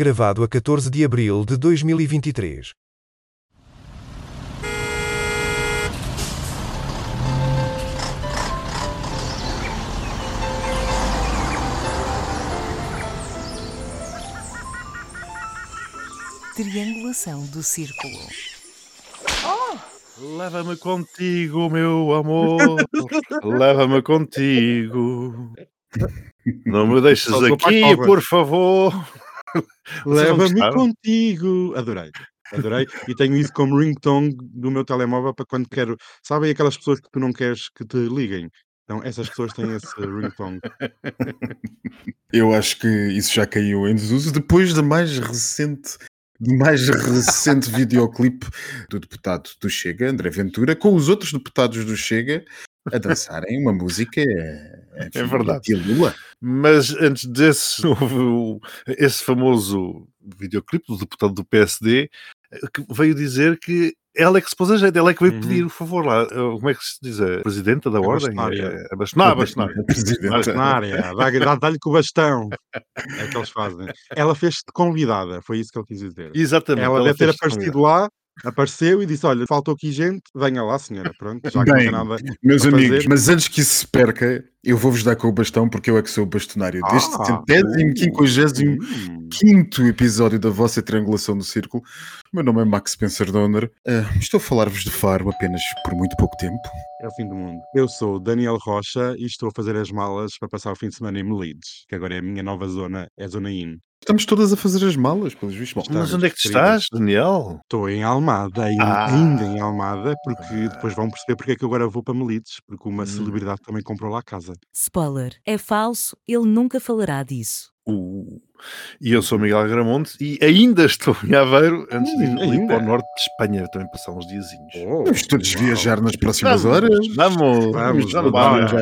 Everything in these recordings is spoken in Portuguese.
Gravado a 14 de abril de 2023. Triangulação do círculo. Leva-me contigo, meu amor. Leva-me contigo. Não me deixes aqui, por favor. Leva-me contigo. Adorei. Adorei. E tenho isso como ringtone do meu telemóvel para quando quero. Sabem aquelas pessoas que tu não queres que te liguem? Então, essas pessoas têm esse ringtone. Eu acho que isso já caiu em desuso depois da mais recente, do mais recente videoclipe do deputado do Chega, André Ventura, com os outros deputados do Chega a dançarem uma música. Enfim, É verdade. de Lula. Mas antes desse, houve o- esse famoso videoclipe do deputado do PSD eh, que veio dizer que ela é que se pôs a jeito, ela é que veio Uhum. pedir o favor lá. Eh, Como é que se diz? A presidenta da A ordem? bastonária. A bastonária. A bastonária. A dá- dá-lhe com o bastão. É que eles fazem. Ela fez-te convidada, foi isso que ele quis dizer. Exatamente. Ela deve ter aparecido lá, apareceu e disse: Olha, faltou aqui gente, venha lá, senhora. Pronto, já que não Bem, tem nada. Meus amigos, fazer. mas antes que isso se perca, eu vou-vos dar com o bastão porque eu é que sou o bastonário deste Ah, centésimo, uh, quinquagésimo quinto episódio da vossa triangulação do círculo. O meu nome é Max Spencer Donner. Ah, estou a falar-vos de Faro apenas por muito pouco tempo. É o fim do mundo. Eu sou Daniel Rocha e estou a fazer as malas para passar o fim de semana em Melides, que agora é a minha nova zona, é a Zona IN. Estamos todas a fazer as malas, pelos vistos. Mas Estamos onde é que tu estás, Daniel? Estou em Almada, ainda, Ah. ainda em Almada, porque depois vão perceber porque é que eu agora vou para Melides, porque uma Hum. celebridade também comprou lá a casa. Spoiler. É falso, ele nunca falará disso. Uh, E eu sou o Miguel Gramonte e ainda estou em Aveiro antes de ir ali para o norte de Espanha também passar uns diazinhos. Vamos todos viajar nas próximas Vamos, horas. Vamos, Vamos, vamos, vamos,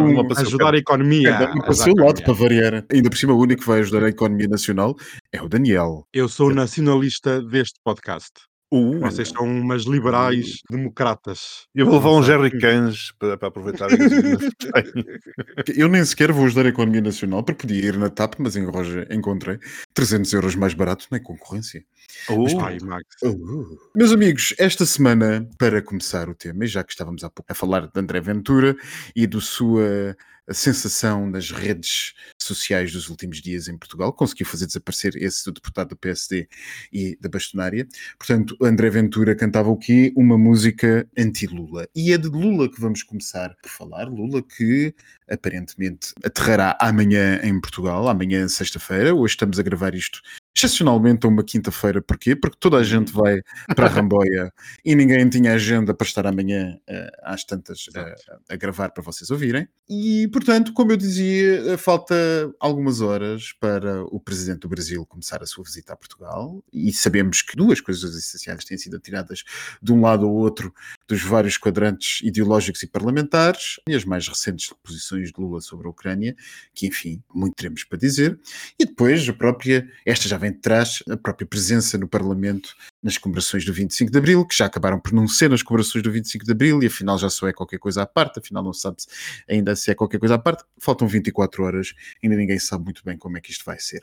uma para o seu Ajudar a economia. Cada um para o seu lado, para variar. Ainda por cima, o único que vai ajudar a economia nacional é o Daniel. Eu sou o nacionalista deste podcast. Uh, Vocês são umas liberais democratas. eu vou levar um sei. Jerry Cans para, para aproveitar. Eu nem sequer vou ajudar a economia nacional, porque podia ir na TAP, mas em Roja encontrei 300 euros mais barato na concorrência. Uh, Ai, Max. Uh. Meus amigos, esta semana, para começar o tema, e já que estávamos há pouco a falar de André Ventura e da sua sensação nas redes sociais dos últimos dias em Portugal, conseguiu fazer desaparecer esse do deputado do PSD e da bastonária. Portanto, André Ventura cantava o quê? Uma música anti-Lula. E é de Lula que vamos começar por falar. Lula que aparentemente aterrará amanhã em Portugal, amanhã sexta-feira. Hoje estamos a gravar isto excepcionalmente a uma quinta-feira. Porquê? Porque toda a gente vai para a Ramboia e ninguém tinha agenda para estar amanhã eh, às tantas eh, a gravar para vocês ouvirem. E, portanto, como eu dizia, eh, falta algumas horas para o presidente do Brasil começar a sua visita a Portugal e sabemos que duas coisas essenciais têm sido atiradas de um lado ao outro dos vários quadrantes ideológicos e parlamentares e as mais recentes posições de Lula sobre a Ucrânia, que, enfim, muito teremos para dizer. E depois a própria, esta já vem trás, a própria presença no Parlamento nas comemorações do 25 de Abril, que já acabaram por não ser nas comemorações do 25 de Abril e afinal já só é qualquer coisa à parte, afinal não sabe -se ainda se é qualquer coisa à parte. Faltam 24 horas, ainda ninguém sabe muito bem como é que isto vai ser.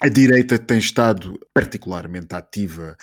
A direita tem estado particularmente ativa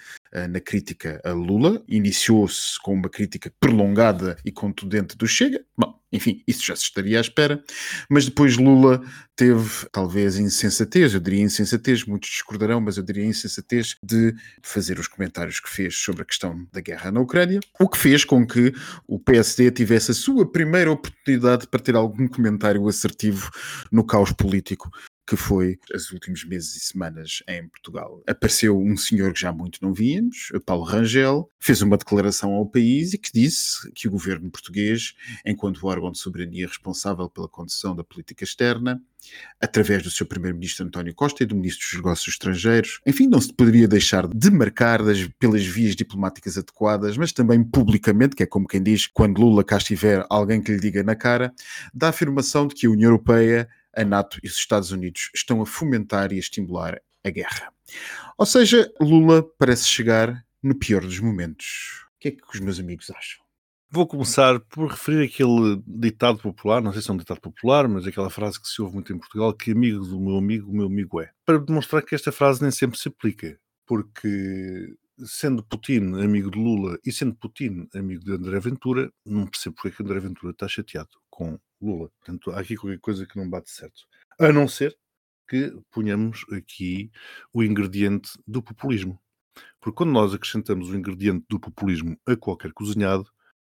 na crítica a Lula, iniciou-se com uma crítica prolongada e contundente do Chega. Bom, enfim, isso já se estaria à espera, mas depois Lula teve talvez insensatez, eu diria insensatez, muitos discordarão, mas eu diria insensatez de fazer os comentários que fez sobre a questão da guerra na Ucrânia, o que fez com que o PSD tivesse a sua primeira oportunidade para ter algum comentário assertivo no caos político que foi os últimos meses e semanas em Portugal. Apareceu um senhor que já muito não víamos, Paulo Rangel, fez uma declaração ao país e que disse que o governo português, enquanto órgão de soberania responsável pela condução da política externa, através do seu primeiro-ministro António Costa e do ministro dos Negócios Estrangeiros, enfim, não se poderia deixar de marcar das, pelas vias diplomáticas adequadas, mas também publicamente, que é como quem diz, quando Lula cá estiver, alguém que lhe diga na cara, da afirmação de que a União Europeia a NATO e os Estados Unidos estão a fomentar e a estimular a guerra. Ou seja, Lula parece chegar no pior dos momentos. O que é que os meus amigos acham? Vou começar por referir aquele ditado popular, não sei se é um ditado popular, mas aquela frase que se ouve muito em Portugal, que amigo do meu amigo, o meu amigo é. Para demonstrar que esta frase nem sempre se aplica, porque sendo Putin amigo de Lula e sendo Putin amigo de André Ventura, não percebo porque é que André Ventura está chateado com Lula. Portanto, há aqui qualquer coisa que não bate certo. A não ser que ponhamos aqui o ingrediente do populismo. Porque quando nós acrescentamos o ingrediente do populismo a qualquer cozinhado,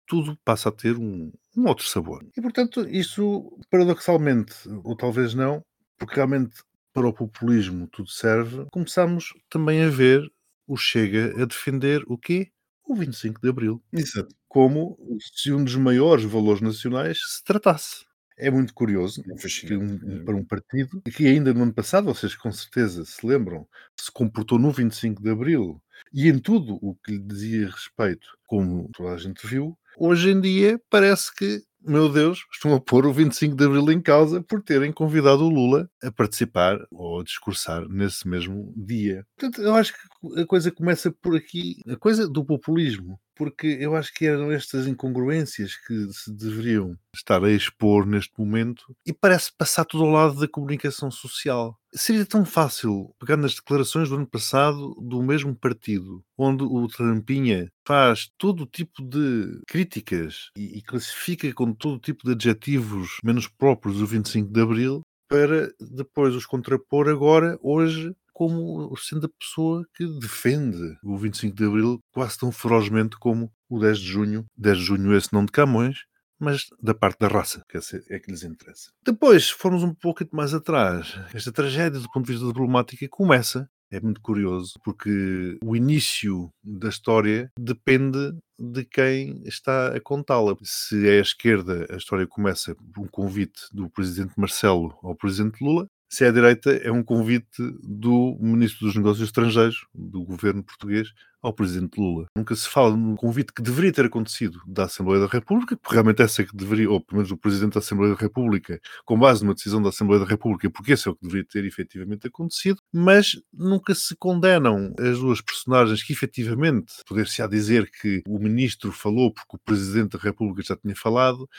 tudo passa a ter um, um outro sabor. E, portanto, isso, paradoxalmente, ou talvez não, porque realmente para o populismo tudo serve, começamos também a ver o Chega a defender o quê? O 25 de Abril. Exato. Como se um dos maiores valores nacionais se tratasse. É muito curioso É que um- para um partido que ainda no ano passado, vocês com certeza se lembram, se comportou no 25 de Abril e em tudo o que lhe dizia respeito, como toda a gente viu, hoje em dia parece que, meu Deus, estão a pôr o 25 de Abril em causa por terem convidado o Lula a participar ou a discursar nesse mesmo dia. Portanto, eu acho que a coisa começa por aqui, a coisa do populismo, porque eu acho que eram estas incongruências que se deveriam estar a expor neste momento e parece passar tudo ao lado da comunicação social. Seria tão fácil pegar nas declarações do ano passado do mesmo partido, onde o Trampinha faz todo o tipo de críticas e, e classifica com todo o tipo de adjetivos menos próprios do 25 de Abril, para depois os contrapor agora, hoje, como sendo a pessoa que defende o 25 de Abril quase tão ferozmente como o 10 de junho. 10 de junho esse não de Camões, mas da parte da raça, que é que lhes interessa. Depois, formos um pouco mais atrás, esta tragédia do ponto de vista diplomático começa, é muito curioso, porque o início da história depende de quem está a contá-la. Se é a esquerda, a história começa por um convite do presidente Marcelo ao presidente Lula. Se é a direita, é um convite do ministro dos Negócios Estrangeiros, do governo português, ao presidente Lula. Nunca se fala num convite que deveria ter acontecido da Assembleia da República, porque realmente essa que deveria, ou pelo menos o presidente da Assembleia da República, com base numa decisão da Assembleia da República, porque esse é o que deveria ter efetivamente acontecido, mas nunca se condenam as duas personagens que efetivamente, poder-se-á dizer que o ministro falou porque o presidente da República já tinha falado,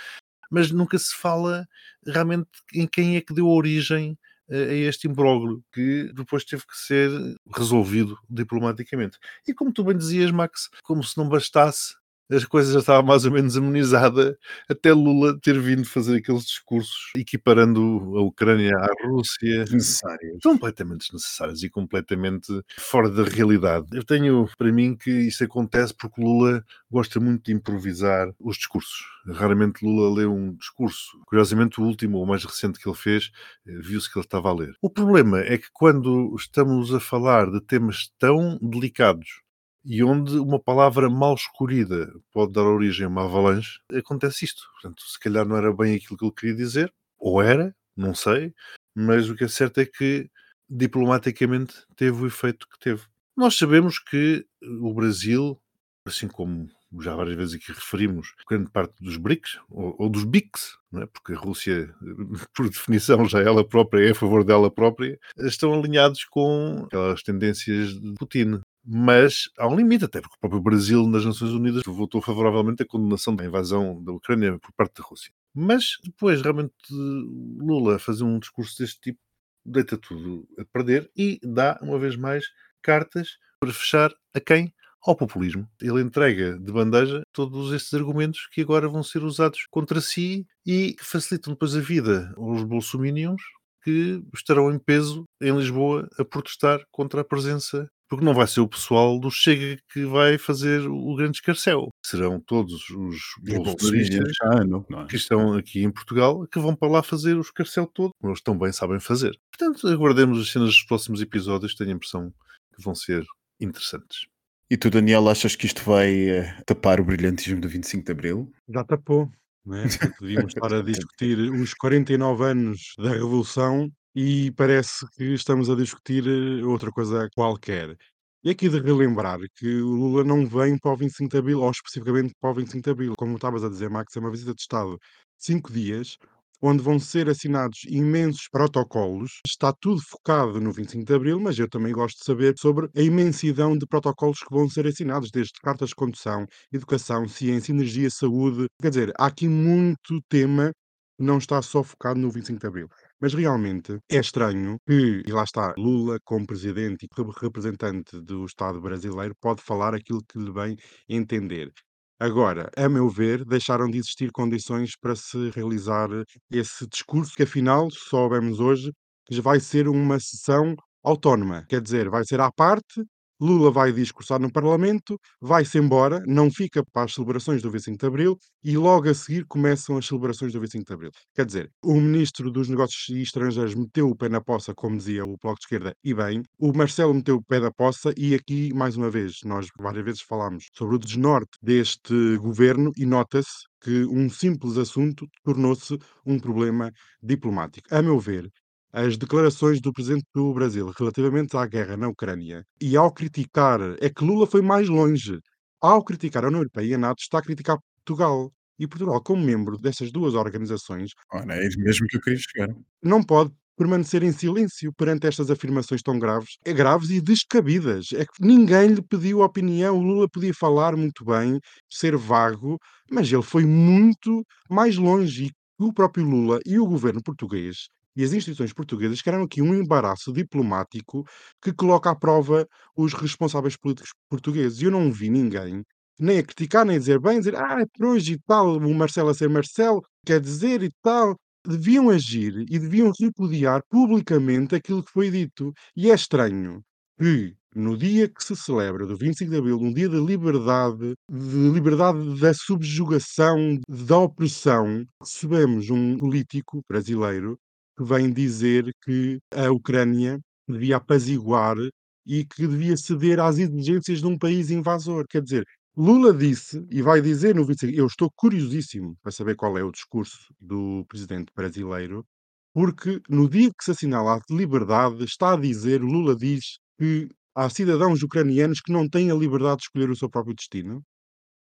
mas nunca se fala realmente em quem é que deu origem a este imbróglio que depois teve que ser resolvido diplomaticamente. E como tu bem dizias, Max, como se não bastasse, as coisas já estavam mais ou menos amenizada até Lula ter vindo fazer aqueles discursos equiparando a Ucrânia à Rússia Necessárias. completamente desnecessários e completamente fora da realidade. Eu tenho para mim que isso acontece porque Lula gosta muito de improvisar os discursos. Raramente Lula lê um discurso. Curiosamente, o último, ou mais recente que ele fez, eh, viu-se que ele estava a ler. O problema é que quando estamos a falar de temas tão delicados e onde uma palavra mal escolhida pode dar origem a uma avalanche, acontece isto. Portanto, se calhar não era bem aquilo que ele queria dizer, ou era, não sei, mas o que é certo é que diplomaticamente teve o efeito que teve. Nós sabemos que o Brasil, assim como já várias vezes aqui referimos, grande parte dos BRICS, ou, ou dos BICS, não é? porque a Rússia, por definição, já ela própria é a favor dela própria, estão alinhados com aquelas tendências de Putin. Mas há um limite, até porque o próprio Brasil, nas Nações Unidas, votou favoravelmente à condenação da invasão da Ucrânia por parte da Rússia. Mas depois, realmente, Lula fazer um discurso deste tipo deita tudo a perder e dá, uma vez mais, cartas para fechar a quem? Ao populismo. Ele entrega de bandeja todos estes argumentos que agora vão ser usados contra si e que facilitam depois a vida aos bolsominions que estarão em peso em Lisboa a protestar contra a presença porque não vai ser o pessoal do Chega que vai fazer o grande escarcel. Serão todos os bolsonaristas não é? que estão aqui em Portugal que vão para lá fazer o escarcel todo, como eles tão bem sabem fazer. Portanto, aguardemos as cenas dos próximos episódios, tenho a impressão que vão ser interessantes. E tu, Daniel, achas que isto vai eh, tapar o brilhantismo do 25 de Abril? Já tapou, é? Porque Devíamos estar a discutir os 49 anos da Revolução e parece que estamos a discutir eh, outra coisa qualquer. E aqui de relembrar que o Lula não vem para o 25 de Abril, ou especificamente para o 25 de Abril. Como estavas a dizer, Max, é uma visita de Estado de 5 dias, onde vão ser assinados imensos protocolos. Está tudo focado no 25 de Abril, mas eu também gosto de saber sobre a imensidão de protocolos que vão ser assinados, desde cartas de condução, educação, ciência, energia, saúde. Quer dizer, há aqui muito tema que não está só focado no 25 de Abril. Mas realmente é estranho que, e lá está, Lula, como presidente e representante do Estado brasileiro, pode falar aquilo que lhe bem entender. Agora, a meu ver, deixaram de existir condições para se realizar esse discurso, que afinal, soubemos hoje, que vai ser uma sessão autónoma. Quer dizer, vai ser à parte, Lula vai discursar no Parlamento, vai-se embora, não fica para as celebrações do 25 de Abril e logo a seguir começam as celebrações do 25 de Abril. Quer dizer, o Ministro dos Negócios Estrangeiros meteu o pé na poça, como dizia o Bloco de Esquerda, e bem. O Marcelo meteu o pé na poça e aqui, mais uma vez, nós várias vezes falámos sobre o desnorte deste governo e nota-se que um simples assunto tornou-se um problema diplomático. A meu ver, as declarações do presidente do Brasil relativamente à guerra na Ucrânia e ao criticar, é que Lula foi mais longe. Ao criticar a União Europeia e a NATO, está a criticar Portugal. E Portugal, como membro dessas duas organizações, Ora, é mesmo que eu queria chegar. não pode permanecer em silêncio perante estas afirmações tão graves, é graves e descabidas. É que ninguém lhe pediu opinião. O Lula podia falar muito bem, ser vago, mas ele foi muito mais longe. E o próprio Lula e o governo português e as instituições portuguesas criaram aqui um embaraço diplomático que coloca à prova os responsáveis políticos portugueses. E eu não vi ninguém nem a criticar, nem a dizer bem, dizer, ah, é por hoje e tal, o Marcelo a ser Marcelo, quer dizer e tal. Deviam agir e deviam repudiar publicamente aquilo que foi dito. E é estranho que, no dia que se celebra, do 25 de Abril, um dia de liberdade, de liberdade da subjugação, da opressão, recebemos um político brasileiro que vem dizer que a Ucrânia devia apaziguar e que devia ceder às exigências de um país invasor. Quer dizer, Lula disse e vai dizer no 25 eu estou curiosíssimo para saber qual é o discurso do presidente brasileiro, porque no dia que se assinala a liberdade, está a dizer, Lula diz que há cidadãos ucranianos que não têm a liberdade de escolher o seu próprio destino.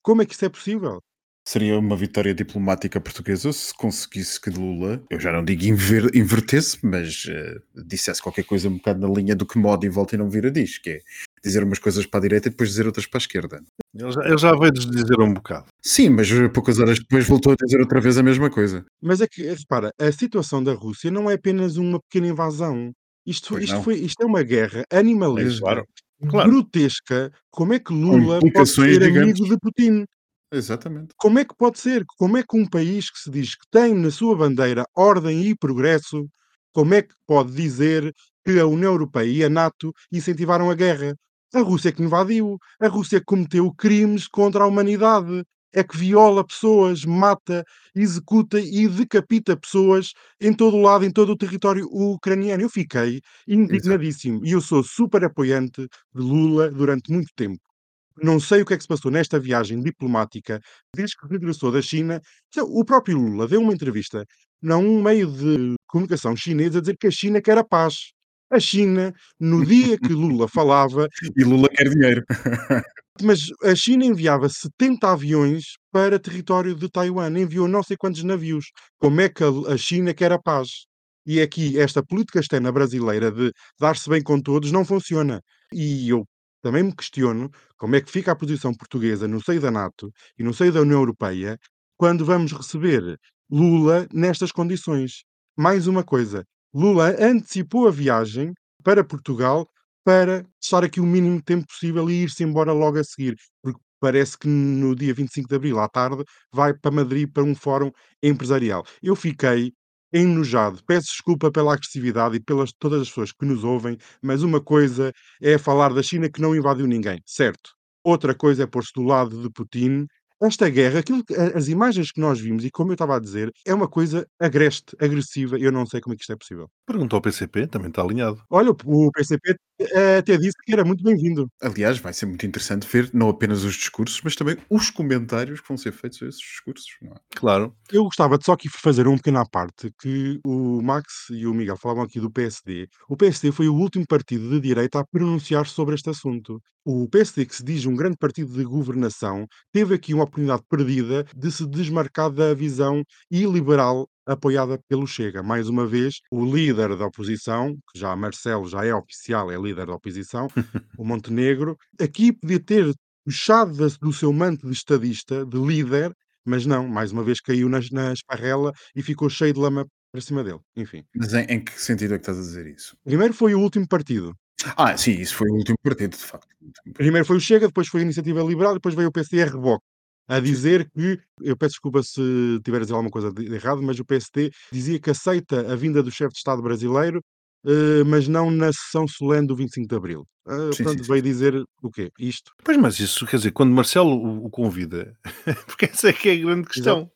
Como é que isso é possível? Seria uma vitória diplomática portuguesa se conseguisse que Lula, eu já não digo inver, invertesse, mas uh, dissesse qualquer coisa um bocado na linha do que modo e volta e não vira diz, que é dizer umas coisas para a direita e depois dizer outras para a esquerda. Ele já, ele já veio dizer um bocado. Sim, mas poucas horas depois voltou a dizer outra vez a mesma coisa. Mas é que, repara, a situação da Rússia não é apenas uma pequena invasão. Isto, isto, foi, isto é uma guerra animalesca, Claro. Claro. grotesca. Como é que Lula pode ser amigo de Putin? Exatamente. Como é que pode ser? Como é que um país que se diz que tem na sua bandeira ordem e progresso, como é que pode dizer que a União Europeia e a NATO incentivaram a guerra? A Rússia é que invadiu, a Rússia cometeu crimes contra a humanidade, é que viola pessoas, mata, executa e decapita pessoas em todo o lado, em todo o território ucraniano. Eu fiquei indignadíssimo e eu sou super apoiante de Lula durante muito tempo. Não sei o que é que se passou nesta viagem diplomática desde que regressou da China. O próprio Lula deu uma entrevista a um meio de comunicação chinês a dizer que a China quer a paz. A China, no dia que Lula falava, E Lula quer dinheiro. mas a China enviava 70 aviões para território de Taiwan, enviou não sei quantos navios. Como é que a a China quer a paz? E aqui esta política externa brasileira de dar-se bem com todos não funciona. E eu também me questiono como é que fica a posição portuguesa no seio da NATO e no seio da União Europeia quando vamos receber Lula nestas condições. Mais uma coisa, Lula antecipou a viagem para Portugal para estar aqui o mínimo tempo possível e ir-se embora logo a seguir, porque parece que no dia 25 de Abril, à tarde, vai para Madrid para um fórum empresarial. Eu fiquei enojado. Peço desculpa pela agressividade e pelas todas as pessoas que nos ouvem, mas uma coisa é falar da China que não invadiu ninguém, certo? Outra coisa é pôr-se do lado de Putin. Esta guerra, aquilo as imagens que nós vimos, e como eu estava a dizer, é uma coisa agreste, agressiva, e eu não sei como é que isto é possível. Perguntou ao PCP, também está alinhado. Olha, o PCP eh, até disse que era muito bem-vindo. Aliás, vai ser muito interessante ver não apenas os discursos, mas também os comentários que vão ser feitos a esses discursos. Não é? Claro. Eu gostava de só aqui fazer um pequeno à parte que o Max e o Miguel falavam aqui do PSD. O PSD foi o último partido de direita a pronunciar sobre este assunto. O PSD, que se diz um grande partido de governação, teve aqui uma oportunidade perdida de se desmarcar da visão iliberal apoiada pelo Chega. Mais uma vez, o líder da oposição, que já Marcelo já é oficial, é líder da oposição, o Montenegro, aqui podia ter puxado do seu manto de estadista, de líder, mas não, mais uma vez caiu na, na esparrela e ficou cheio de lama para cima dele. Enfim. Mas em, em que sentido é que estás a dizer isso? Primeiro foi o último partido. Ah, sim, isso foi o último partido, de facto. Primeiro foi o Chega, depois foi a Iniciativa Liberal, depois veio o Reboque. A dizer que, eu peço desculpa se tiver a dizer alguma coisa de de errado, mas o PSD dizia que aceita a vinda do chefe de Estado brasileiro, eh, mas não na sessão solene do 25 de Abril. Ah, Sim, portanto, sim, veio dizer o quê? Isto. Pois, mas isso quer dizer, quando Marcelo o, o convida, porque essa é que é a grande questão.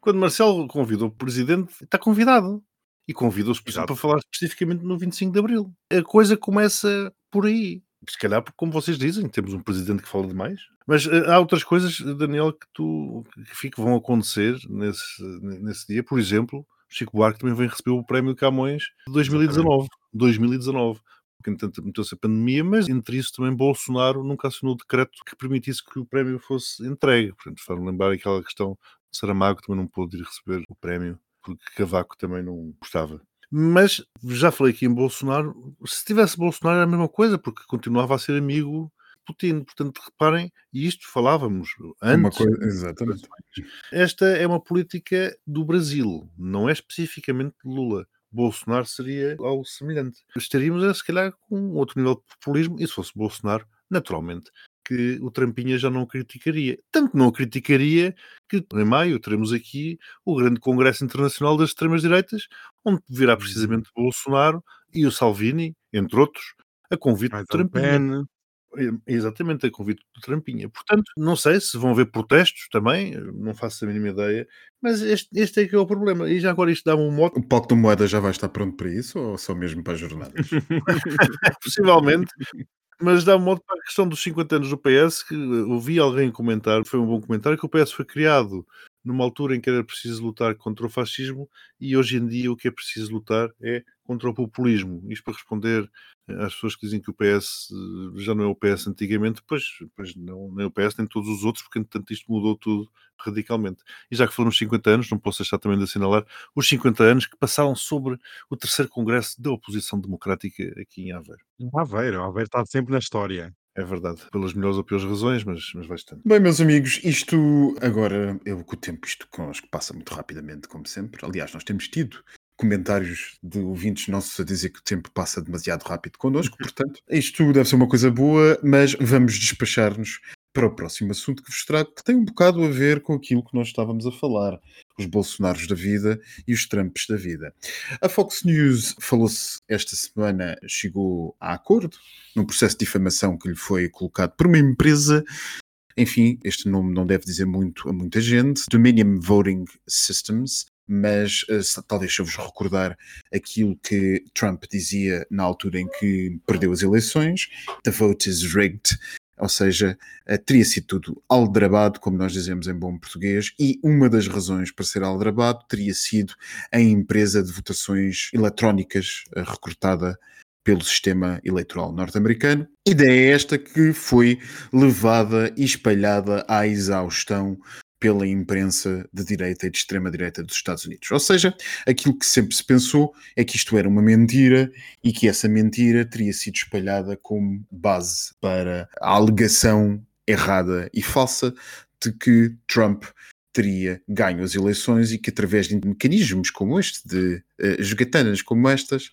Quando Marcelo convida o presidente, está convidado. E exemplo, Exato. para falar especificamente no 25 de Abril. A coisa começa por aí. Se calhar, porque, como vocês dizem, temos um presidente que fala demais. Mas eh, há outras coisas, Daniel, que, tu, que fico- vão acontecer nesse, nesse dia. Por exemplo, Chico Buarque também vem receber o prémio Camões de 2019. 2019 porque entretanto meteu-se a pandemia, mas entre isso também Bolsonaro nunca assinou o decreto que permitisse que o prémio fosse entregue. Portanto, para lembrar aquela questão de Saramago também não pôde ir receber o prémio, porque Cavaco também não gostava. Mas já falei aqui em Bolsonaro, se tivesse Bolsonaro era a mesma coisa, porque continuava a ser amigo de Putin. Portanto, reparem, e isto falávamos Uma antes. coisa, exatamente. Esta é uma política do Brasil, não é especificamente de Lula. Bolsonaro seria algo semelhante. Estaríamos, a, se calhar, com outro nível de populismo, e se fosse Bolsonaro, naturalmente, que o Trampinha já não criticaria. Tanto não criticaria que em maio teremos aqui o grande Congresso Internacional das Extremas-Direitas, onde virá precisamente Bolsonaro e o Salvini, entre outros, a convite Mais do Trampinha. Pen. É, Exatamente, a convite do Trampinha. Portanto, não sei se vão haver protestos também, não faço a mínima ideia, mas este, este é que é o problema. E já agora isto dá-me um mote, O palco da moeda já vai estar pronto para isso ou só mesmo para as jornadas? possivelmente, mas dá-me mote para a questão dos 50 anos do PS, que eh, ouvi alguém comentar, foi um bom comentário, que o PS foi criado numa altura em que era preciso lutar contra o fascismo e hoje em dia o que é preciso lutar é contra o populismo. Isto para responder eh, às pessoas que dizem que o PS eh, já não é o PS antigamente, pois, pois não, nem o PS, nem todos os outros, porque entretanto isto mudou tudo radicalmente. E já que falamos 50 anos, não posso deixar também de assinalar os 50 anos que passaram sobre o terceiro congresso da oposição democrática aqui em Aveiro. Aveiro, Aveiro está sempre na história. É verdade, pelas melhores ou piores razões, mas, mas bastante. Bem, meus amigos, isto agora, eu com o tempo, isto connosco passa muito rapidamente, como sempre. Aliás, nós temos tido comentários de ouvintes nossos a dizer que o tempo passa demasiado rápido connosco, portanto, isto deve ser uma coisa boa, mas vamos despachar-nos para o próximo assunto que vos trago, que tem um bocado a ver com aquilo que nós estávamos a falar, os Bolsonaros da vida e os Trumps da vida. A Fox News falou-se esta semana, chegou a acordo num processo de difamação que lhe foi colocado por uma empresa enfim, este nome não deve dizer muito a muita gente. Dominion Voting Systems, mas eh, talvez eu vos recordar aquilo que Trump dizia na altura em que perdeu as eleições: The vote is rigged. Ou seja, eh, teria sido tudo aldrabado, como nós dizemos em bom português, e uma das razões para ser aldrabado teria sido a empresa de votações eletrónicas eh, recrutada pelo sistema eleitoral norte-americano. Ideia esta que foi levada e espalhada à exaustão pela imprensa de direita e de extrema-direita dos Estados Unidos. Ou seja, aquilo que sempre se pensou é que isto era uma mentira e que essa mentira teria sido espalhada como base para a alegação errada e falsa de que Trump teria ganho as eleições e que através de mecanismos como este, de uh, jogatanas como estas,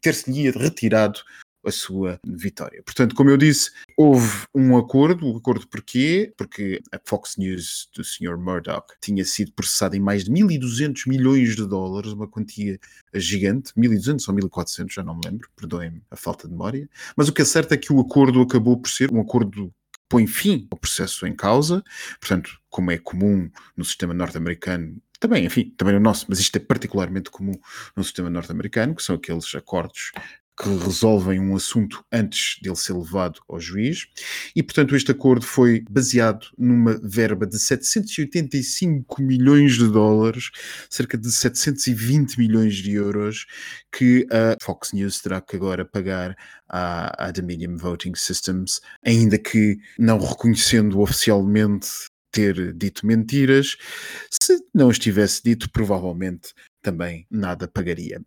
ter-se-lhe retirado a sua vitória. Portanto, como eu disse, houve um acordo. O acordo porquê? Porque a Fox News do Sr. Murdoch tinha sido processada em mais de 1.200 milhões de dólares, uma quantia gigante, 1.200 ou 1.400, já não me lembro, perdoem-me a falta de memória. Mas o que é certo é que o acordo acabou por ser um acordo que põe fim ao processo em causa, portanto, como é comum no sistema norte-americano, também, enfim, também no nosso, mas isto é particularmente comum no sistema norte-americano, que são aqueles acordos que resolvem um assunto antes dele ser levado ao juiz. E, portanto, este acordo foi baseado numa verba de 785 milhões de dólares, cerca de 720 milhões de euros, que a Fox News terá que agora pagar à, à Dominion Voting Systems, ainda que não reconhecendo oficialmente ter dito mentiras. Se não estivesse dito, provavelmente também nada pagaria.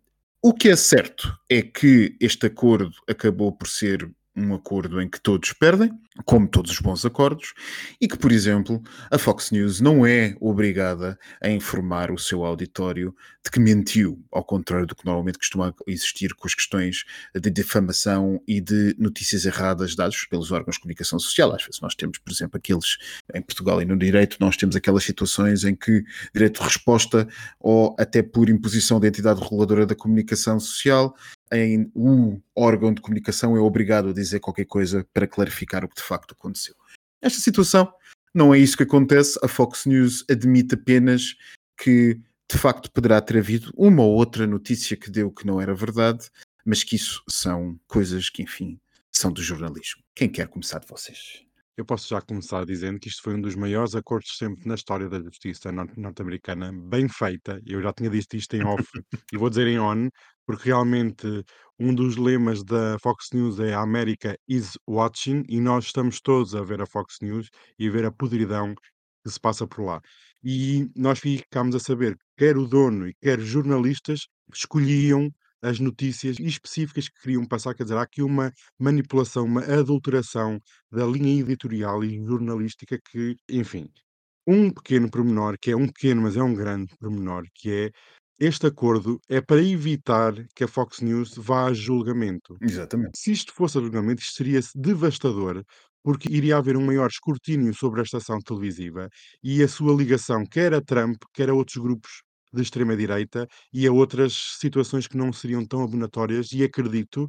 O que é certo é que este acordo acabou por ser um acordo em que todos perdem, como todos os bons acordos, e que, por exemplo, a Fox News não é obrigada a informar o seu auditório de que mentiu, ao contrário do que normalmente costuma existir com as questões de difamação e de notícias erradas dadas pelos órgãos de comunicação social. Às vezes nós temos, por exemplo, aqueles em Portugal e no direito, nós temos aquelas situações em que direito de resposta ou até por imposição da entidade reguladora da comunicação social em um órgão de comunicação é obrigado a dizer qualquer coisa para clarificar o que de facto aconteceu. Esta situação não é isso que acontece. A Fox News admite apenas que de facto poderá ter havido uma ou outra notícia que deu que não era verdade, mas que isso são coisas que, enfim, são do jornalismo. Quem quer começar de vocês? Eu posso já começar dizendo que isto foi um dos maiores acordos sempre na história da justiça norte-americana, bem feita. Eu já tinha dito isto em off e vou dizer em on, porque realmente um dos lemas da Fox News é a América is watching e nós estamos todos a ver a Fox News e a ver a podridão que se passa por lá. E nós ficámos a saber que quer o dono e quer jornalistas escolhiam as notícias específicas que queriam passar, quer dizer, há aqui uma manipulação, uma adulteração da linha editorial e jornalística que, enfim, um pequeno pormenor, que é um pequeno, mas é um grande pormenor, que é este acordo é para evitar que a Fox News vá a julgamento. Exatamente. Se isto fosse a julgamento, isto seria devastador, porque iria haver um maior escrutínio sobre a estação televisiva e a sua ligação, quer a Trump, quer a outros grupos de extrema-direita e a outras situações que não seriam tão abonatórias. E acredito,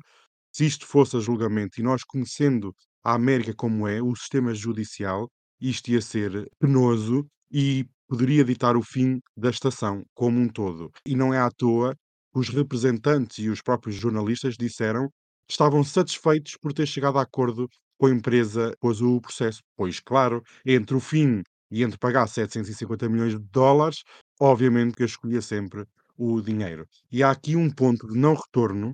se isto fosse a julgamento e nós conhecendo a América como é, o sistema judicial, isto ia ser penoso e poderia ditar o fim da estação como um todo. E não é à toa os representantes e os próprios jornalistas disseram que estavam satisfeitos por ter chegado a acordo com a empresa pôs o processo. Pois, claro, entre o fim e entre pagar 750 milhões de dólares, obviamente que eu escolhia sempre o dinheiro. E há aqui um ponto de não retorno,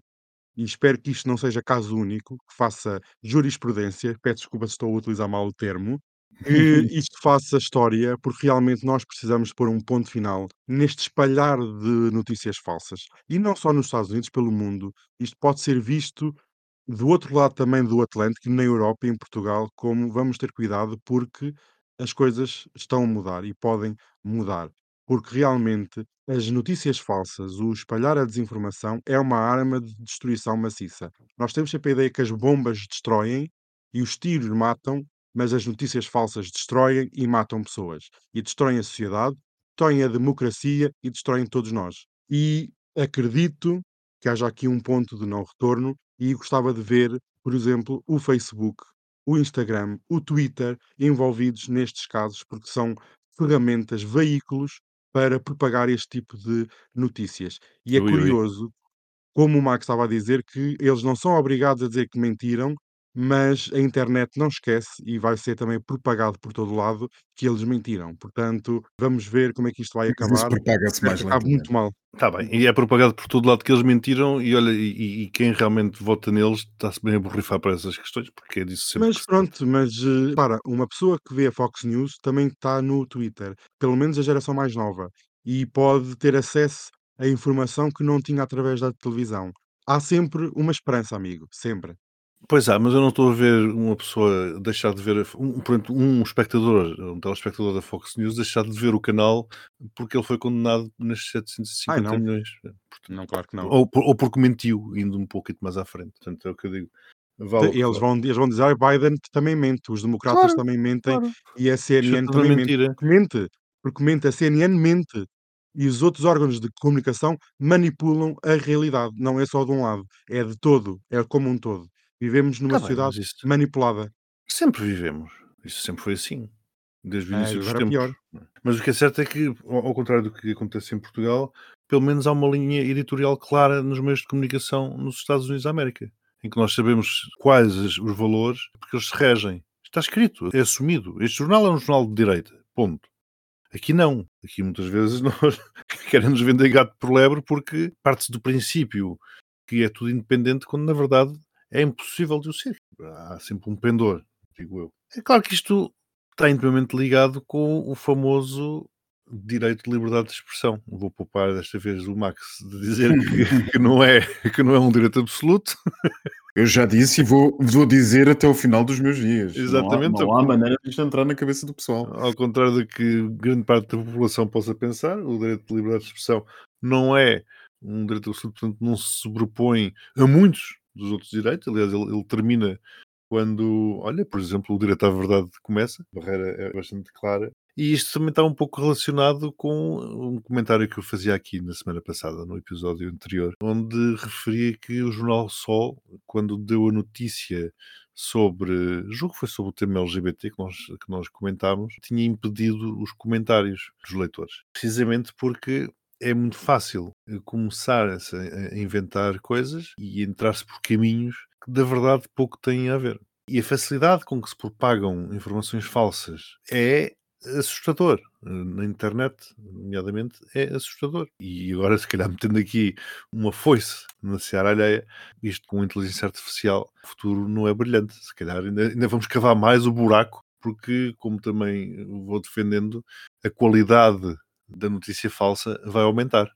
e espero que isto não seja caso único, que faça jurisprudência, peço desculpa se estou a utilizar mal o termo, que isto faça história, porque realmente nós precisamos pôr um ponto final neste espalhar de notícias falsas. E não só nos Estados Unidos, pelo mundo. Isto pode ser visto do outro lado também do Atlântico, na Europa e em Portugal, como vamos ter cuidado porque as coisas estão a mudar e podem mudar. Porque realmente as notícias falsas, o espalhar a desinformação é uma arma de destruição maciça. Nós temos sempre a ideia que as bombas destroem e os tiros matam, mas as notícias falsas destroem e matam pessoas. E destroem a sociedade, destroem a democracia e destroem todos nós. E acredito que haja aqui um ponto de não retorno e gostava de ver, por exemplo, o Facebook, o Instagram, o Twitter envolvidos nestes casos, porque são ferramentas, veículos para propagar este tipo de notícias. E é Ui, ui. curioso, como o Max estava a dizer, que eles não são obrigados a dizer que mentiram, mas a internet não esquece e vai ser também propagado por todo lado que eles mentiram. Portanto, vamos ver como é que isto vai Mas isso acabar. propaga-se mais lentamente. muito mal. Está bem, e é propagado por todo lado que eles mentiram e olha, e, e quem realmente vota neles está-se bem a borrifar para essas questões, porque é disso sempre Mas que se trata. pronto, mas eh, para, uma pessoa que vê a Fox News também está no Twitter, pelo menos a geração mais nova, e pode ter acesso a informação que não tinha através da televisão. Há sempre uma esperança, amigo, sempre. Pois há, mas eu não estou a ver uma pessoa deixar de ver, um, um espectador, um telespectador da Fox News deixar de ver o canal porque ele foi condenado nestes 750 Ai, não. milhões. Portanto, Não, claro que não. Ou, ou porque mentiu, indo um pouquinho mais à frente. Portanto, é o que eu digo. Vale Eles vão, eles vão dizer, "Ah, Biden também mente, os democratas Claro, também mentem claro. e a é CNN uma também mente. mentira. Porque mente, porque mente, a CNN mente. E os outros órgãos de comunicação manipulam a realidade. Não é só de um lado, é de todo, é como um todo. Vivemos numa Tá bem, isso manipulada. sempre vivemos. Isso sempre foi assim. Desde o Ah, início dos agora tempos. pior. Mas o que é certo é que, ao contrário do que acontece em Portugal, pelo menos há uma linha editorial clara nos meios de comunicação nos Estados Unidos da América, em que nós sabemos quais os valores, porque eles se regem. Está escrito, é assumido. Este jornal é um jornal de direita. Ponto. Aqui não. Aqui muitas vezes nós queremos vender gato por lebre porque parte-se do princípio que é tudo independente, quando na verdade é impossível de o ser. Há sempre um pendor, digo eu. É claro que isto está intimamente ligado com o famoso direito de liberdade de expressão. Vou poupar desta vez o Max de dizer que, que não, é, que não é um direito absoluto. Eu já disse e vou, vou dizer até o final dos meus dias. Exatamente. Não há, não há maneira de isto entrar na cabeça do pessoal. Ao contrário do que grande parte da população possa pensar, o direito de liberdade de expressão não é um direito absoluto, portanto não se sobrepõe a muitos dos outros direitos. Aliás, ele, ele termina quando, olha, por exemplo, o direito à verdade começa, a barreira é bastante clara, e isto também está um pouco relacionado com um comentário que eu fazia aqui na semana passada, no episódio anterior, onde referia que o Jornal Sol, quando deu a notícia sobre, julgo que foi sobre o tema LGBT que nós, que nós comentámos, tinha impedido os comentários dos leitores. Precisamente porque é muito fácil começar a inventar coisas e entrar-se por caminhos que da verdade pouco têm a ver. E a facilidade com que se propagam informações falsas é assustador. Na internet, nomeadamente, é assustador. E agora, se calhar, metendo aqui uma foice na seara alheia, isto com inteligência artificial, o futuro não é brilhante. Se calhar ainda, ainda vamos cavar mais o buraco, porque, como também vou defendendo, a qualidade da notícia falsa vai aumentar.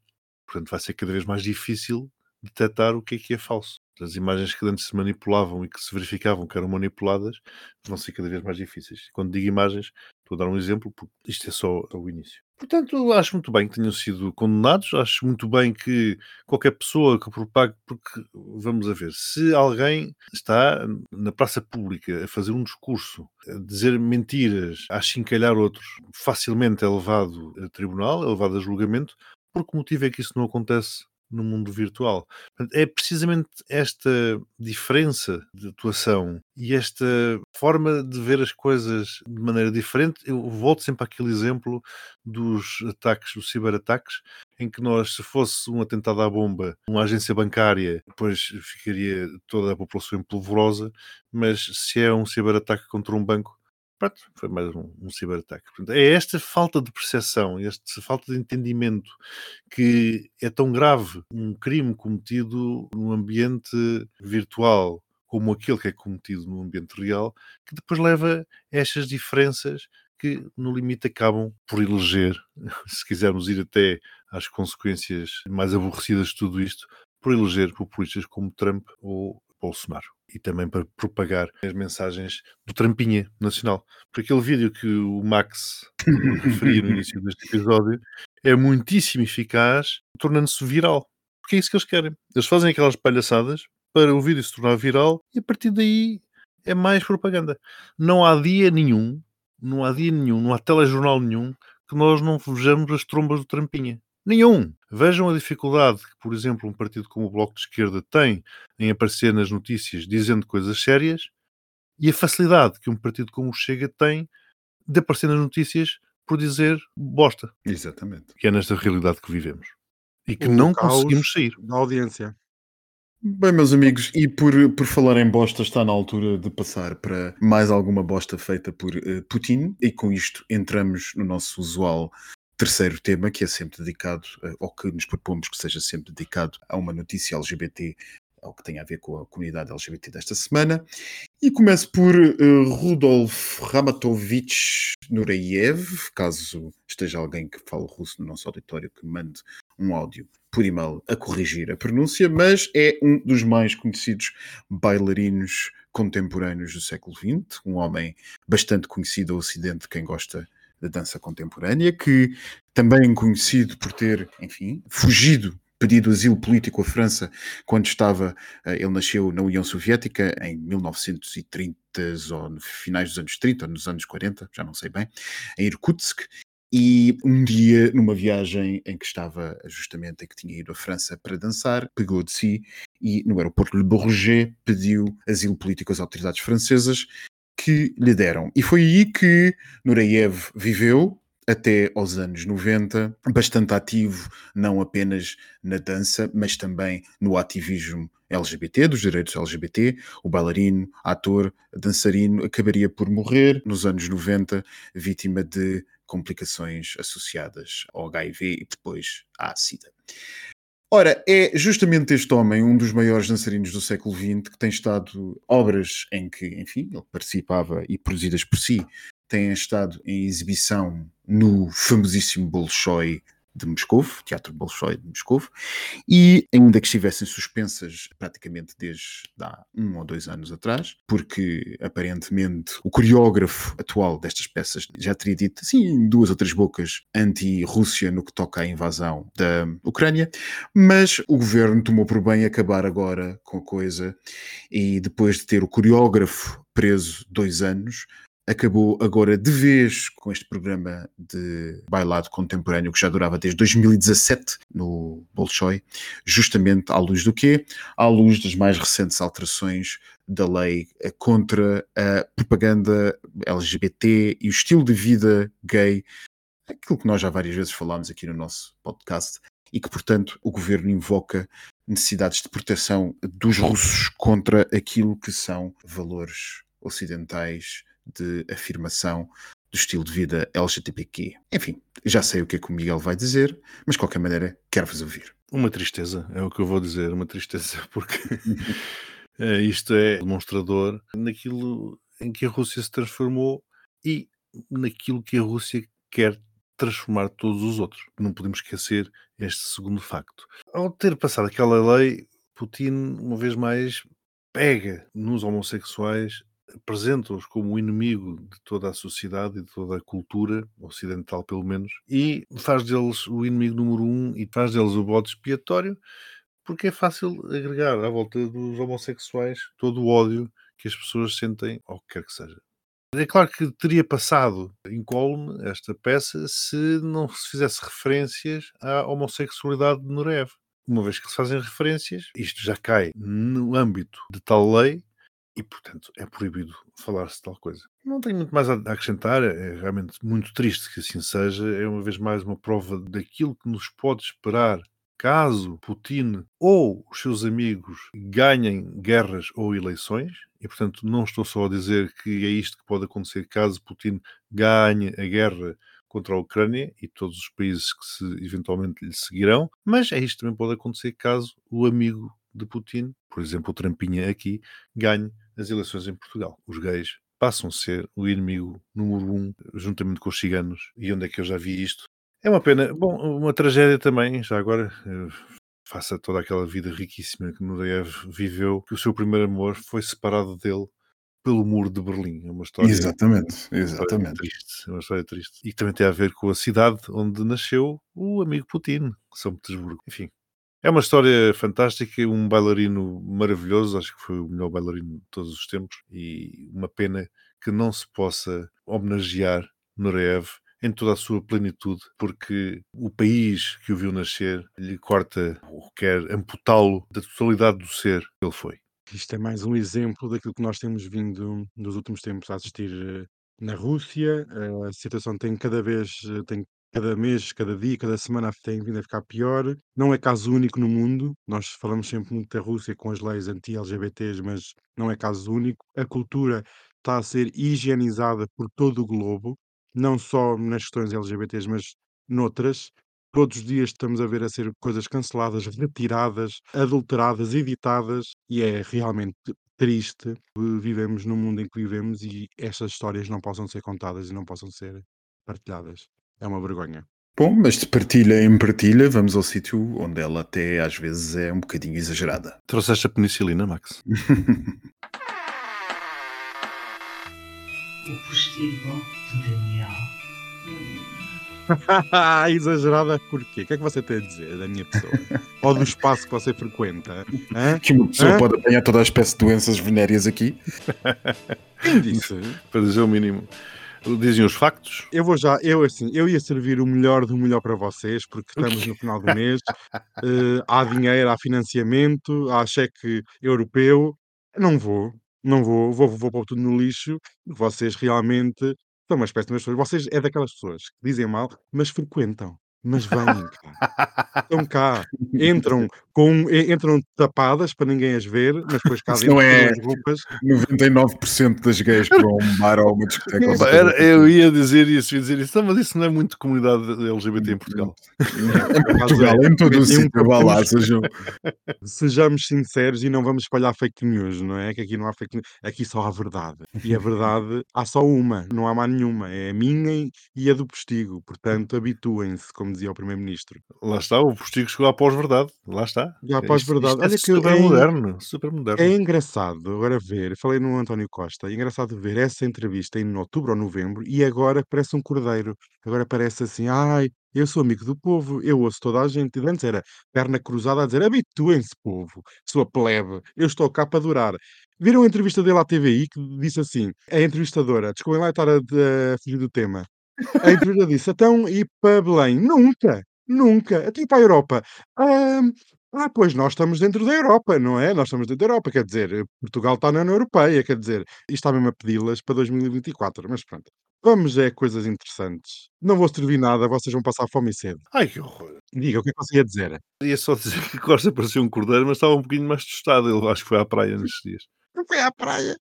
Portanto, vai ser cada vez mais difícil detectar o que é que é falso. As imagens que antes se manipulavam e que se verificavam que eram manipuladas vão ser cada vez mais difíceis. Quando digo imagens, estou a dar um exemplo, porque isto é só o início. Portanto, acho muito bem que tenham sido condenados, acho muito bem que qualquer pessoa que propague, porque vamos a ver, se alguém está na praça pública a fazer um discurso, a dizer mentiras, a chincalhar outros, facilmente é levado a tribunal, é levado a julgamento, por que motivo é que isso não acontece no mundo virtual. É precisamente esta diferença de atuação e esta forma de ver as coisas de maneira diferente. Eu volto sempre àquele exemplo dos ataques, dos ciberataques, em que nós, se fosse um atentado à bomba, uma agência bancária, depois ficaria toda a população empolvorosa, mas se é um ciberataque contra um banco, Pronto, foi mais um, um ciberataque. é esta falta de percepção, esta falta de entendimento que é tão grave um crime cometido num ambiente virtual como aquele que é cometido no ambiente real, que depois leva a estas diferenças que, no limite, acabam por eleger, se quisermos ir até às consequências mais aborrecidas de tudo isto, por eleger populistas como Trump ou Bolsonaro e também para propagar as mensagens do Trampinha Nacional. Porque aquele vídeo que o Max referia no início deste episódio é muitíssimo eficaz, tornando-se viral. Porque é isso que eles querem. Eles fazem aquelas palhaçadas para o vídeo se tornar viral e a partir daí é mais propaganda. Não há dia nenhum, não há dia nenhum, não há telejornal nenhum que nós não vejamos as trombas do Trampinha. Nenhum. Vejam a dificuldade que, por exemplo, um partido como o Bloco de Esquerda tem em aparecer nas notícias dizendo coisas sérias e a facilidade que um partido como o Chega tem de aparecer nas notícias por dizer bosta. Exatamente. Que é nesta realidade que vivemos. E que o não conseguimos sair. Da audiência. Bem, meus amigos, e por, por falar em bosta, está na altura de passar para mais alguma bosta feita por uh, Putin, e com isto entramos no nosso usual terceiro tema, que é sempre dedicado, eh, ou que nos propomos que seja sempre dedicado a uma notícia LGBT, ao que tem a ver com a comunidade LGBT desta semana. E começo por uh, Rudolf Ramatovich Nureyev, caso esteja alguém que fale russo no nosso auditório que mande um áudio por e-mail a corrigir a pronúncia, mas é um dos mais conhecidos bailarinos contemporâneos do século XX, um homem bastante conhecido ao Ocidente, quem gosta da dança contemporânea, que também conhecido por ter, enfim, fugido pedido asilo político à França quando estava, eh, ele nasceu na União Soviética em 1930 ou no finais dos anos 30 ou nos anos 40, já não sei bem, em Irkutsk. E um dia, numa viagem em que estava justamente em que tinha ido à França para dançar, pegou de si e no aeroporto de Le Bourget pediu asilo político às autoridades francesas que lhe deram. E foi aí que Nureyev viveu até aos anos 90, bastante ativo não apenas na dança, mas também no ativismo LGBT, dos direitos LGBT. O bailarino, ator, dançarino acabaria por morrer nos anos 90, vítima de complicações associadas ao HIV e depois à SIDA. Ora, é justamente este homem, um dos maiores dançarinos do século XX, que tem estado obras em que, enfim, ele participava e produzidas por si têm estado em exibição no famosíssimo Bolshoi de Moscou, Teatro Bolshoi de Moscou, e ainda que estivessem suspensas praticamente desde há um ou dois anos atrás, porque aparentemente o coreógrafo atual destas peças já teria dito assim duas ou três bocas anti-Rússia no que toca à invasão da Ucrânia, mas o governo tomou por bem acabar agora com a coisa e depois de ter o coreógrafo preso dois anos, acabou agora de vez com este programa de bailado contemporâneo que já durava desde 2017 no Bolshoi, justamente à luz do quê? À luz das mais recentes alterações da lei contra a propaganda LGBT e o estilo de vida gay, aquilo que nós já várias vezes falámos aqui no nosso podcast, e que, portanto, o governo invoca necessidades de proteção dos russos contra aquilo que são valores ocidentais de afirmação do estilo de vida LGTBQ. Enfim, já sei o que é que o Miguel vai dizer, mas de qualquer maneira quero-vos ouvir. Uma tristeza, é o que eu vou dizer, uma tristeza, porque eh, isto é demonstrador naquilo em que a Rússia se transformou e naquilo que a Rússia quer transformar todos os outros. Não podemos esquecer este segundo facto. Ao ter passado aquela lei, Putin, uma vez mais, pega nos homossexuais apresenta-os como o inimigo de toda a sociedade e de toda a cultura ocidental, pelo menos, e faz deles o inimigo número um e faz deles o bode expiatório, porque é fácil agregar à volta dos homossexuais todo o ódio que as pessoas sentem, ou que quer que seja. É claro que teria passado incólume esta peça se não se fizesse referências à homossexualidade de Nurev. Uma vez que se fazem referências, isto já cai no âmbito de tal lei e, portanto, é proibido falar-se de tal coisa. Não tenho muito mais a acrescentar, é realmente muito triste que assim seja. É uma vez mais uma prova daquilo que nos pode esperar caso Putin ou os seus amigos ganhem guerras ou eleições, e portanto não estou só a dizer que é isto que pode acontecer caso Putin ganhe a guerra contra a Ucrânia e todos os países que se eventualmente lhe seguirão, mas é isto também pode acontecer caso o amigo de Putin, por exemplo, o Trampinha aqui, ganhe as eleições em Portugal. Os gays passam a ser o inimigo número um, juntamente com os ciganos. E onde é que eu já vi isto? É uma pena. Bom, uma tragédia também, já agora, eh, faça toda aquela vida riquíssima que Nureyev viveu, que o seu primeiro amor foi separado dele pelo muro de Berlim. É uma história. Exatamente, uma exatamente. História triste, é uma história triste. E que também tem a ver com a cidade onde nasceu o amigo Putin, São Petersburgo. Enfim, é uma história fantástica, um bailarino maravilhoso, acho que foi o melhor bailarino de todos os tempos, e uma pena que não se possa homenagear Nureyev em toda a sua plenitude, porque o país que o viu nascer lhe corta ou quer amputá-lo da totalidade do ser que ele foi. Isto é mais um exemplo daquilo que nós temos vindo nos últimos tempos a assistir eh, na Rússia. A situação tem cada vez eh, tem cada mês, cada dia, cada semana tem vindo a ficar pior. Não é caso único no mundo. Nós falamos sempre muito da Rússia com as leis anti-LGBTs, mas não é caso único. A cultura está a ser higienizada por todo o globo, não só nas questões LGBTs, mas noutras. Todos os dias estamos a ver a ser coisas canceladas, retiradas, adulteradas, editadas, e é realmente triste. Vivemos no mundo em que vivemos e estas histórias não possam ser contadas e não possam ser partilhadas. É uma vergonha. Bom, mas de partilha em partilha, vamos ao sítio onde ela até às vezes é um bocadinho exagerada. Trouxeste a penicilina, Max? o postigo de Daniel. Exagerada porquê? O que é que você tem a dizer da minha pessoa? Ou do espaço que você frequenta? Hã? Que uma pessoa Hã? pode apanhar toda a espécie de doenças venéreas aqui. Quem disse? Para dizer o mínimo. Dizem os factos. Eu vou já, eu assim, eu ia servir o melhor do melhor para vocês, porque estamos no final do mês, eh, há dinheiro, há financiamento, há cheque europeu. Não vou, não vou, vou, vou pôr tudo no lixo. Vocês realmente são uma espécie de pessoas. Vocês é daquelas pessoas que dizem mal, mas frequentam. Mas vão cá. Estão cá. Entram, com, entram tapadas para ninguém as ver, mas depois cá dentro é- as roupas. 99% das gays para um bar ou uma discoteca. eu ia dizer isso, ia dizer isso, não, mas isso não é muito comunidade LGBT em Portugal. Em Portugal, em todo o um sítio, vá lá, sejam. Sejamos sinceros e não vamos espalhar fake news, não é? Que aqui não há fake news, aqui só há verdade. E a verdade há só uma, não há mais nenhuma. É a minha e- e a do postigo. Portanto, habituem-se, como dizia o Primeiro-Ministro. Lá está, o postigo chegou à pós-verdade. Lá está. Já Isto- pós-verdade. é que super é- moderno, super moderno. É engraçado agora ver, falei no António Costa, é engraçado ver essa entrevista em outubro ou novembro e agora parece um cordeiro. Agora parece assim, ai, eu sou amigo do povo, eu ouço toda a gente. E antes era perna cruzada a dizer, habituem-se, povo, sua plebe, eu estou cá para durar. Viram a entrevista dele à TVI que disse assim, a entrevistadora, desculpem lá estar a, a fugir do tema, a entrevistadora disse, então, e para Belém? Nunca, nunca, até ir para a Europa. "Ah, ah, pois nós estamos dentro da Europa, não é? Nós estamos dentro da Europa, quer dizer, Portugal está na União Europeia, quer dizer, isto está mesmo a pedi-las para 2024, mas pronto. Vamos é coisas interessantes. Não vou servir nada, vocês vão passar fome e sede. Ai, que horror. Diga, o que é que você ia dizer? Ia só dizer que Costa parecia um cordeiro, mas estava um bocadinho mais tostado. Ele acho que foi à praia nestes dias. Não foi à praia.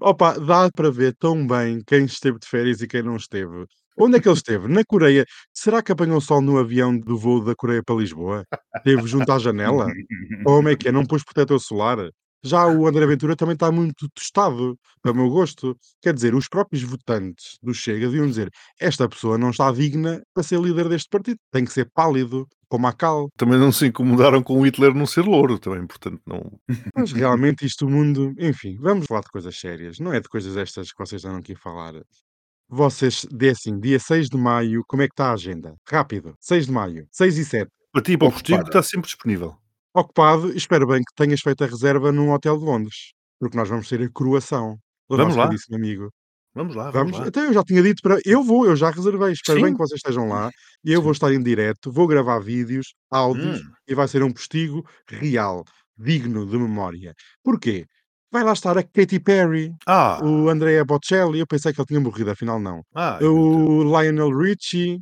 Opa, dá para ver tão bem quem esteve de férias e quem não esteve. Onde é que ele esteve? Na Coreia. Será que apanhou sol no avião do voo da Coreia para Lisboa? Esteve junto à janela? Ou como é que é? Não pôs protetor solar? Já o André Ventura também está muito tostado, para o meu gosto. Quer dizer, os próprios votantes do Chega deviam dizer esta pessoa não está digna para ser líder deste partido. Tem que ser pálido, como a cal. Também não se incomodaram com o Hitler não ser louro, também, portanto, não. Mas realmente isto o mundo... Enfim, vamos falar de coisas sérias. Não é de coisas estas que vocês andam aqui a falar. Vocês, de assim, dia 6 de maio, como é que está a agenda? Rápido. 6 de maio. 6 e 7. Para ti para o postigo Ocupada. está sempre disponível. ocupado, espero bem que tenhas feito a reserva num hotel de Londres, porque nós vamos ter a coroação Vamos lá. caríssimo amigo. Vamos lá, vamos, Vamos, lá. então eu já tinha dito para. Eu vou, eu já reservei. Espero bem Sim. que vocês estejam lá. E eu Sim. vou estar em direto, vou gravar vídeos, áudios Hum. e vai ser um postigo real, digno de memória. Porquê? Vai lá estar a Katy Perry, Ah, o Andrea Bocelli. Eu pensei que ele tinha morrido, afinal não. ah. O Lionel Richie,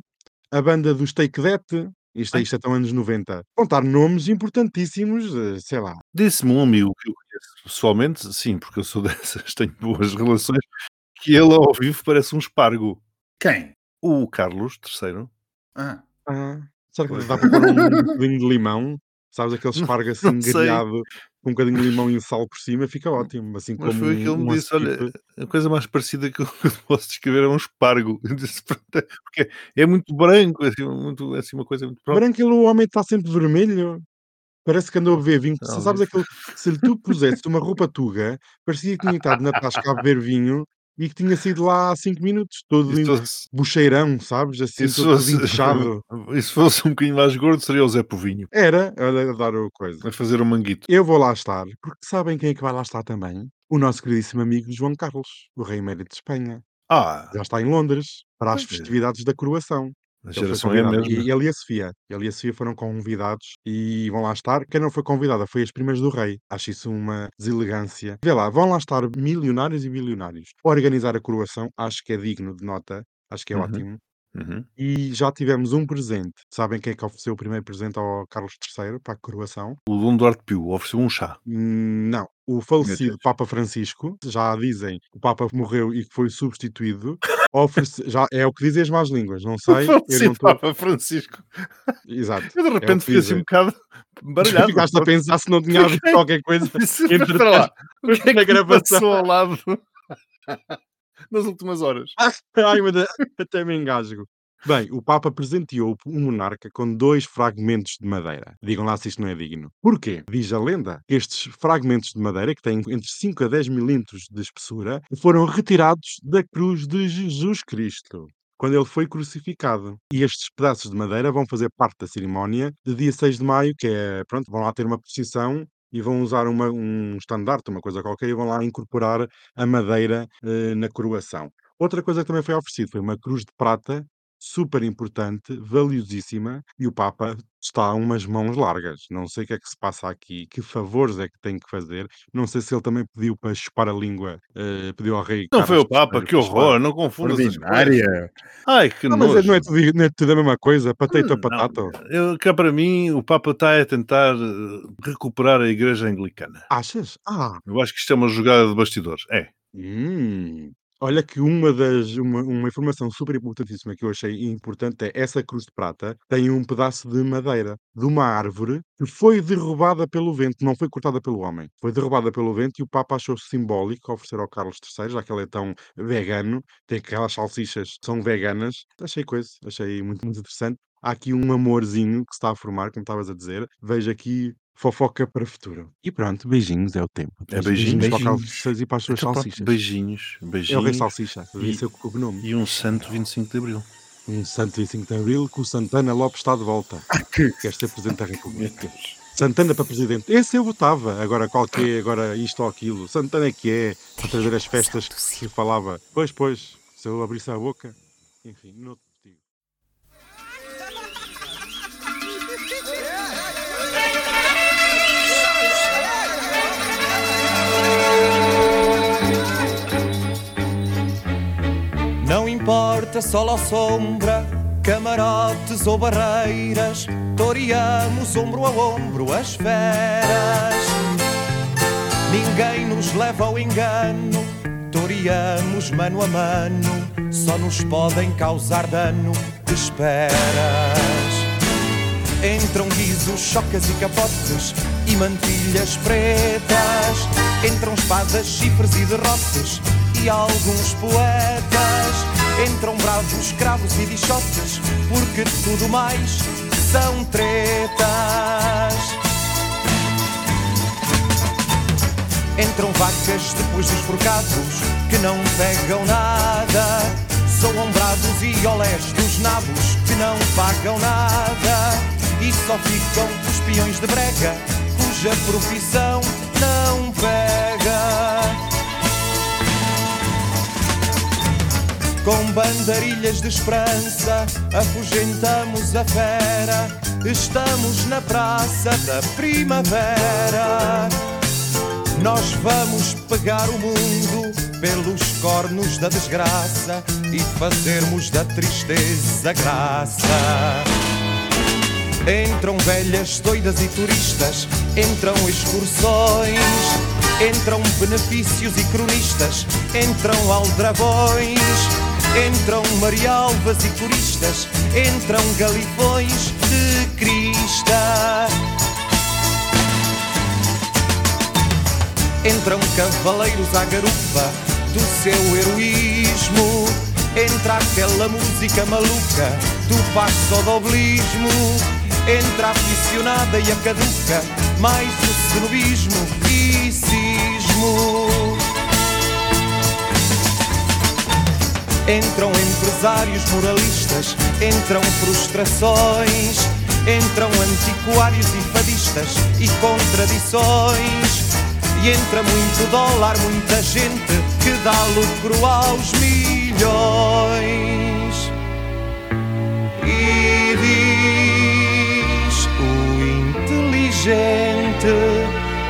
a banda dos Take That. Isto, isto é tão anos 90. Vão estar nomes importantíssimos, eh, sei lá. Disse-me um amigo que eu conheço pessoalmente, sim, porque eu sou dessas, tenho boas relações, que ele ao vivo parece um espargo. Quem? O Carlos III. Ah, Ah, será que dá para pôr um bocadinho de limão? Sabes aquele espargo assim grelhado com um bocadinho de limão e sal por cima? Fica ótimo. Assim Mas como foi o que ele um, me um disse: olha, a coisa mais parecida que eu posso descrever é um espargo. Disse, "Pronto, é- porque é muito branco, é assim, muito, é assim uma coisa muito pronto. Branco, ele, o homem está sempre vermelho. Parece que andou a beber vinho. Não, sabes aquele, se tu pusesse uma roupa tuga, parecia que tinha estado na tasca a beber vinho e que tinha sido lá há 5 minutos, todo em fosse, bocheirão, sabes? Assim, e se todo, fosse- inchado. e se fosse um bocadinho mais gordo, seria o Zé Povinho Era, a dar o coisa. a fazer um manguito. Eu vou lá estar, porque sabem quem é que vai lá estar também? O nosso queridíssimo amigo João Carlos, o rei emérito de Espanha. Ah, Já está em Londres para as é. festividades da coroação. A geração é mesma. E ele e a Sofia. Ele e a Sofia foram convidados e vão lá estar. Quem não foi convidada foi as primas do rei. Acho isso uma deselegância. Vê lá, vão lá estar milionários e bilionários. Organizar a coroação, acho que é digno de nota. Acho que é Uhum. ótimo. Uhum. E já tivemos um presente. Sabem quem é que ofereceu o primeiro presente ao Carlos III para a coroação? O Dom Duarte Pio ofereceu um chá. Hum, Não, o falecido. Papa Francisco, já dizem que o Papa morreu e que foi substituído, oferece, já é o que dizem as más línguas, não sei, eu não. Papa Francisco. Exato. Eu de É repente que fiquei assim um bocado baralhado. Ficaste a pensar se não tinha havido qualquer coisa entre lá, o que é que gravação. passou ao lado nas últimas horas? Ai, mas até me engasgo. Bem, o Papa presenteou o monarca com dois fragmentos de madeira. Digam lá se isto não é digno. Porquê? Diz a lenda que estes fragmentos de madeira, que têm entre 5 a 10 milímetros de espessura, foram retirados da cruz de Jesus Cristo. Quando ele foi crucificado. E estes pedaços de madeira vão fazer parte da cerimónia de dia 6 de maio, que é, pronto, vão lá ter uma procissão e vão usar uma- um estandarte, uma coisa qualquer, e vão lá incorporar a madeira eh, na coroação. Outra coisa que também foi oferecido foi uma cruz de prata super importante, valiosíssima, e o Papa está a umas mãos largas. Não sei o que é que se passa aqui, que favores é que tem que fazer. Não sei se ele também pediu para chupar a língua, eh, pediu ao rei Não foi Carlos o Papa, que chupar. horror, não confundas as coisas. Ordinária. Ai, que Não, mas é- nojo. não é tudo, não é tudo a mesma coisa, potato a Não, potato. eu, cá para mim, o Papa está a tentar eh, recuperar a Igreja Anglicana. Achas? Ah, Eu acho que isto é uma jogada de bastidores. É. Hum, olha que uma das uma uma informação super importantíssima que eu achei importante é essa cruz de prata tem um pedaço de madeira de uma árvore que foi derrubada pelo vento, não foi cortada pelo homem. Foi derrubada pelo vento e o Papa achou simbólico oferecer ao Carlos III, já que ele é tão vegano, tem aquelas salsichas que são veganas. Achei coisa, achei muito, muito interessante. Há aqui um amorzinho que se está a formar, como estavas a dizer. Vejo aqui fofoca para o futuro. E pronto, beijinhos, é o tempo. É Beijinhos para o beijinhos. III e para as suas Então, pronto, salsichas. beijinhos. É o Rei Beijinhos. Salsicha, devia E- ser o cognome. E um santo 25 de Abril. Um santo 25 de Abril que o Santana Lopes está de volta. que- Quer ser Presidente da República. Santana para Presidente. Esse eu votava. Agora qual que é, agora isto ou aquilo. Santana é que é, para trazer as festas que se falava. Pois, pois, se eu abrisse a boca. Enfim, não importa sol ou sombra, camarotes ou barreiras, toreamos ombro a ombro as feras. Ninguém nos leva ao engano, toreamos mano a mano, só nos podem causar dano de esperas. Entram guizos, chocas e capotes e mantilhas pretas. Entram espadas, chifres e derrotes e alguns poetas. Entram bravos, cravos e bichotes, porque tudo mais são tretas. Entram vacas depois dos forcados que não pegam nada. Soam brados e olés dos nabos que não pagam nada. E só ficam os peões de brega cuja profissão não pega. Com bandarilhas de esperança afugentamos a fera. Estamos na praça da primavera. Nós vamos pegar o mundo pelos cornos da desgraça e fazermos da tristeza graça. Entram velhas, doidas e turistas, entram excursões, entram benefícios e cronistas, entram aldrabões, entram marialvas e coristas, entram galifões de crista. Entram cavaleiros à garupa do seu heroísmo. Entra aquela música maluca do passo-doblismo. Entra a aficionada e a caduca, mais o cenobismo e cismo. Entram empresários moralistas, entram frustrações, entram antiquários e fadistas e contradições. E entra muito dólar, muita gente que dá lucro aos milhões. E diz o inteligente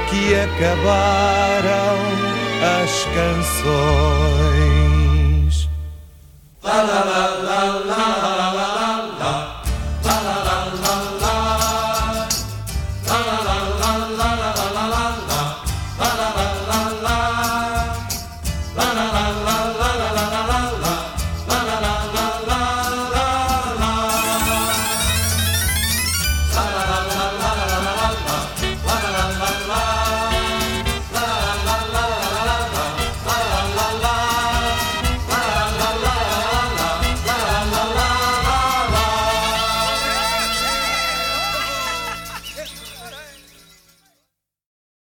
que acabaram as canções. la la la la la la